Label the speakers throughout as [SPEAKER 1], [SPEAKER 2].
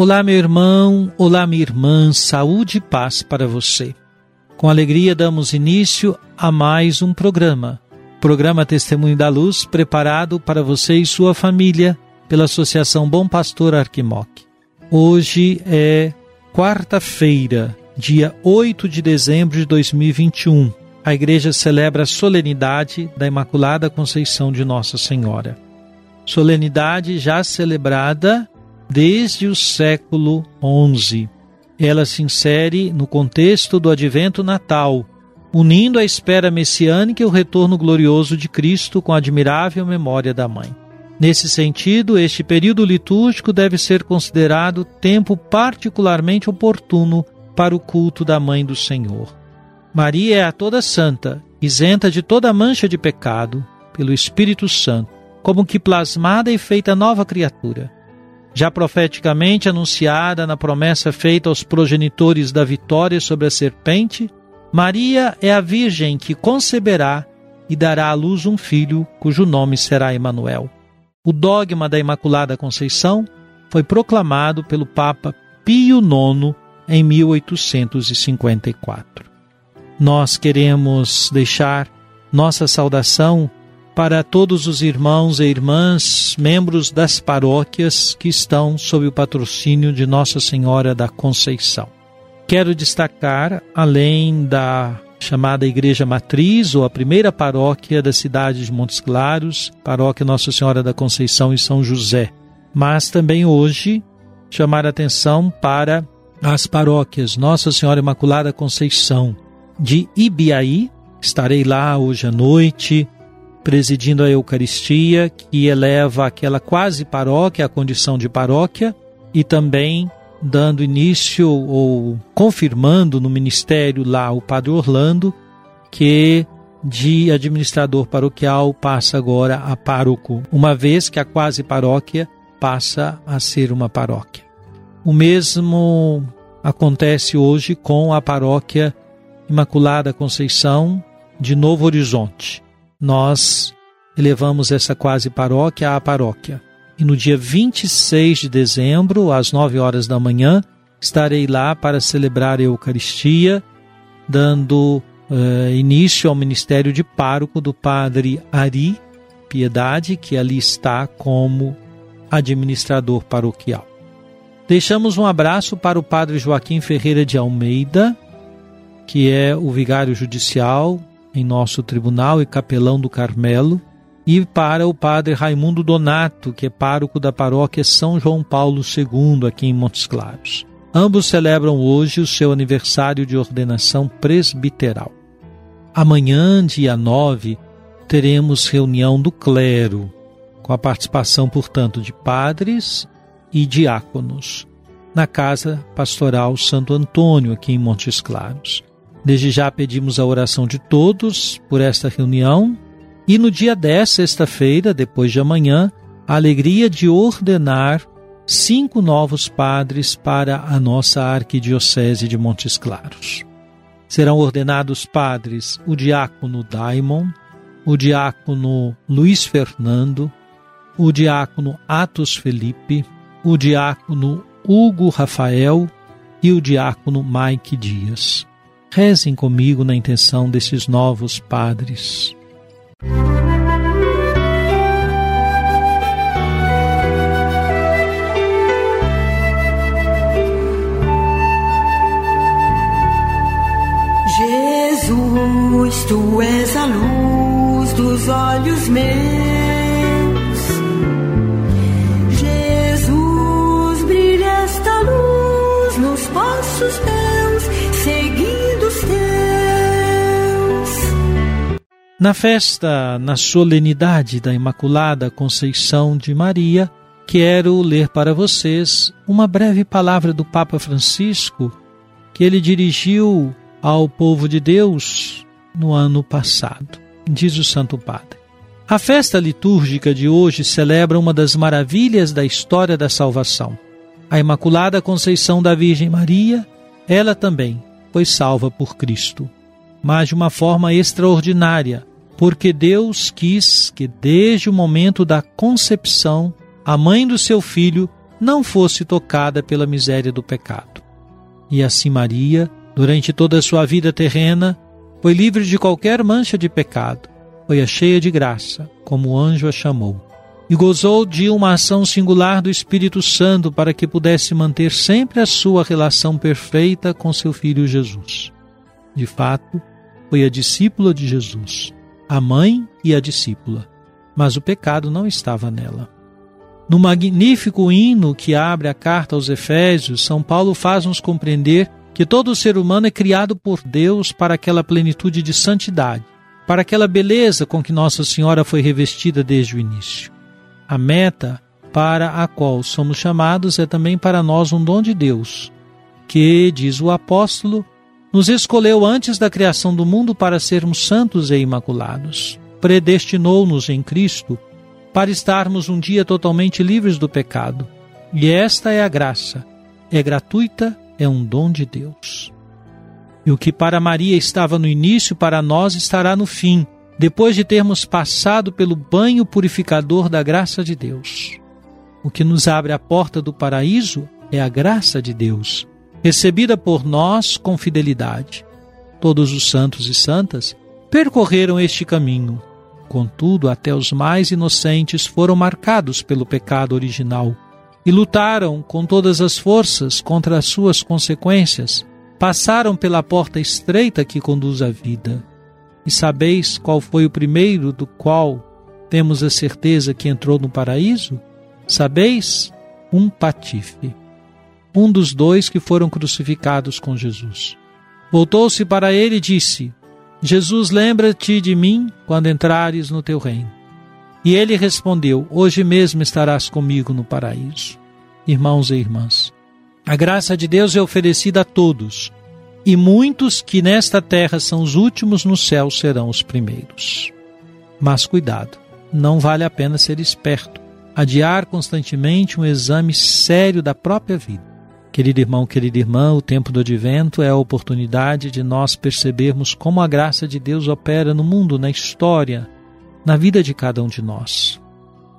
[SPEAKER 1] Olá, meu irmão, olá, minha irmã, saúde e paz para você. Com alegria damos início a mais um programa. Programa Testemunho da Luz, preparado para você e sua família pela Associação Bom Pastor Arquimoc. Hoje é quarta-feira, dia 8 de dezembro de 2021. A igreja celebra a solenidade da Imaculada Conceição de Nossa Senhora. Solenidade já celebrada desde o século XI. Ela se insere no contexto do advento natal, unindo a espera messiânica e o retorno glorioso de Cristo com a admirável memória da Mãe. Nesse sentido, este período litúrgico deve ser considerado tempo particularmente oportuno para o culto da Mãe do Senhor. Maria é a toda santa, isenta de toda mancha de pecado, pelo Espírito Santo, como que plasmada e feita nova criatura já profeticamente anunciada na promessa feita aos progenitores da vitória sobre a serpente, Maria é a Virgem que conceberá e dará à luz um filho cujo nome será Emanuel. O dogma da Imaculada Conceição foi proclamado pelo Papa Pio IX em 1854. Nós queremos deixar nossa saudação para todos os irmãos e irmãs, membros das paróquias que estão sob o patrocínio de Nossa Senhora da Conceição. Quero destacar, além da chamada Igreja Matriz, ou a primeira paróquia da cidade de Montes Claros, paróquia Nossa Senhora da Conceição e São José, mas também hoje chamar atenção para as paróquias Nossa Senhora Imaculada Conceição de Ibiaí, estarei lá hoje à noite, presidindo a Eucaristia, que eleva aquela quase paróquia à condição de paróquia, e também dando início ou confirmando no ministério lá o Padre Orlando, que de administrador paroquial passa agora a pároco, uma vez que a quase paróquia passa a ser uma paróquia. O mesmo acontece hoje com a paróquia Imaculada Conceição de Novo Horizonte nós elevamos essa quase paróquia à paróquia. E no dia 26 de dezembro, às 9 horas da manhã, estarei lá para celebrar a Eucaristia, dando uh, início ao ministério de pároco do padre Ari Piedade, que ali está como administrador paroquial. Deixamos um abraço para o padre Joaquim Ferreira de Almeida, que é o vigário judicial em nosso tribunal e capelão do Carmelo, e para o padre Raimundo Donato, que é pároco da paróquia São João Paulo II, aqui em Montes Claros. Ambos celebram hoje o seu aniversário de ordenação presbiteral. Amanhã, dia 9, teremos reunião do clero, com a participação, portanto, de padres e diáconos, na Casa Pastoral Santo Antônio, aqui em Montes Claros. Desde já pedimos a oração de todos por esta reunião e no dia 10, sexta-feira, depois de amanhã, a alegria de ordenar cinco novos padres para a nossa Arquidiocese de Montes Claros. Serão ordenados padres o diácono Daimon, o diácono Luiz Fernando, o diácono Atos Felipe, o diácono Hugo Rafael e o diácono Mike Dias. Rezem comigo na intenção desses novos padres.
[SPEAKER 2] Jesus, tu és a luz dos olhos meus. Jesus, brilha esta luz nos vossos pés.
[SPEAKER 1] Na festa, na solenidade da Imaculada Conceição de Maria, quero ler para vocês uma breve palavra do Papa Francisco que ele dirigiu ao povo de Deus no ano passado. Diz o Santo Padre. A festa litúrgica de hoje celebra uma das maravilhas da história da salvação. A Imaculada Conceição da Virgem Maria, ela também foi salva por Cristo, mas de uma forma extraordinária, porque Deus quis que desde o momento da concepção a mãe do seu filho não fosse tocada pela miséria do pecado. E assim Maria Durante toda a sua vida terrena, foi livre de qualquer mancha de pecado, foi a cheia de graça, como o anjo a chamou, e gozou de uma ação singular do Espírito Santo para que pudesse manter sempre a sua relação perfeita com seu filho Jesus. De fato, foi a discípula de Jesus, a mãe e a discípula, mas o pecado não estava nela. No magnífico hino que abre a carta aos Efésios, São Paulo faz-nos compreender que todo ser humano é criado por Deus para aquela plenitude de santidade, para aquela beleza com que Nossa Senhora foi revestida desde o início. A meta para a qual somos chamados é também para nós um dom de Deus, que, diz o apóstolo, nos escolheu antes da criação do mundo para sermos santos e imaculados. Predestinou-nos em Cristo para estarmos um dia totalmente livres do pecado. E esta é a graça. É gratuita é um dom de Deus. E o que para Maria estava no início, para nós estará no fim, depois de termos passado pelo banho purificador da graça de Deus. O que nos abre a porta do paraíso é a graça de Deus, recebida por nós com fidelidade. Todos os santos e santas percorreram este caminho. Contudo, até os mais inocentes foram marcados pelo pecado original e lutaram com todas as forças contra as suas consequências, passaram pela porta estreita que conduz à vida. E sabeis qual foi o primeiro do qual temos a certeza que entrou no paraíso? Sabeis? Um patife. Um dos dois que foram crucificados com Jesus. Voltou-se para ele e disse: Jesus, lembra-te de mim quando entrares no teu reino. E ele respondeu: Hoje mesmo estarás comigo no paraíso. Irmãos e irmãs, a graça de Deus é oferecida a todos, e muitos que nesta terra são os últimos no céu serão os primeiros. Mas cuidado, não vale a pena ser esperto, adiar constantemente um exame sério da própria vida. Querido irmão, querida irmã, o tempo do advento é a oportunidade de nós percebermos como a graça de Deus opera no mundo, na história, na vida de cada um de nós.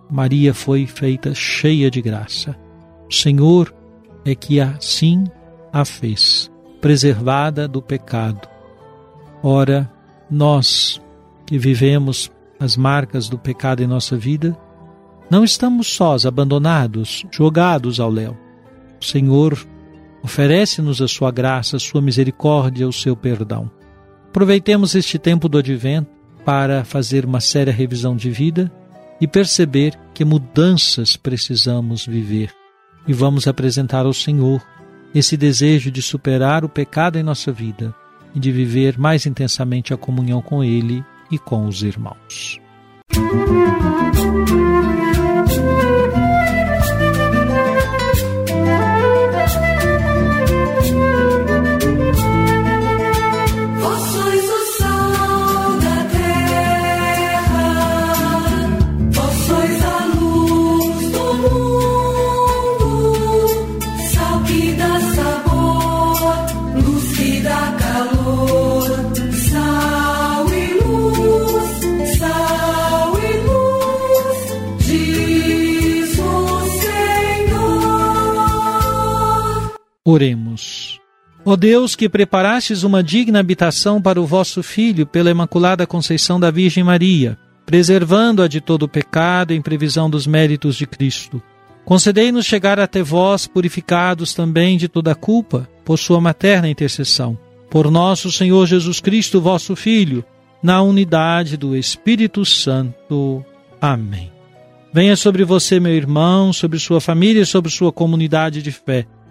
[SPEAKER 1] Maria foi feita cheia de graça. O Senhor é que assim a fez, preservada do pecado. Ora, nós que vivemos as marcas do pecado em nossa vida, não estamos sós, abandonados, jogados ao léu. O Senhor oferece-nos a sua graça, a sua misericórdia, o seu perdão. Aproveitemos este tempo do advento para fazer uma séria revisão de vida e perceber que mudanças precisamos viver. E vamos apresentar ao Senhor esse desejo de superar o pecado em nossa vida e de viver mais intensamente a comunhão com Ele e com os irmãos. Música Oremos. Ó Deus, que preparastes uma digna habitação para o vosso Filho pela Imaculada Conceição da Virgem Maria, preservando-a de todo pecado em previsão dos méritos de Cristo. Concedei-nos chegar até vós, purificados também de toda culpa, por sua materna intercessão.
[SPEAKER 3] por nosso Senhor Jesus Cristo, vosso Filho, na unidade do Espírito Santo. Amém. Venha sobre você, meu irmão, sobre sua família, sobre sua comunidade de fé.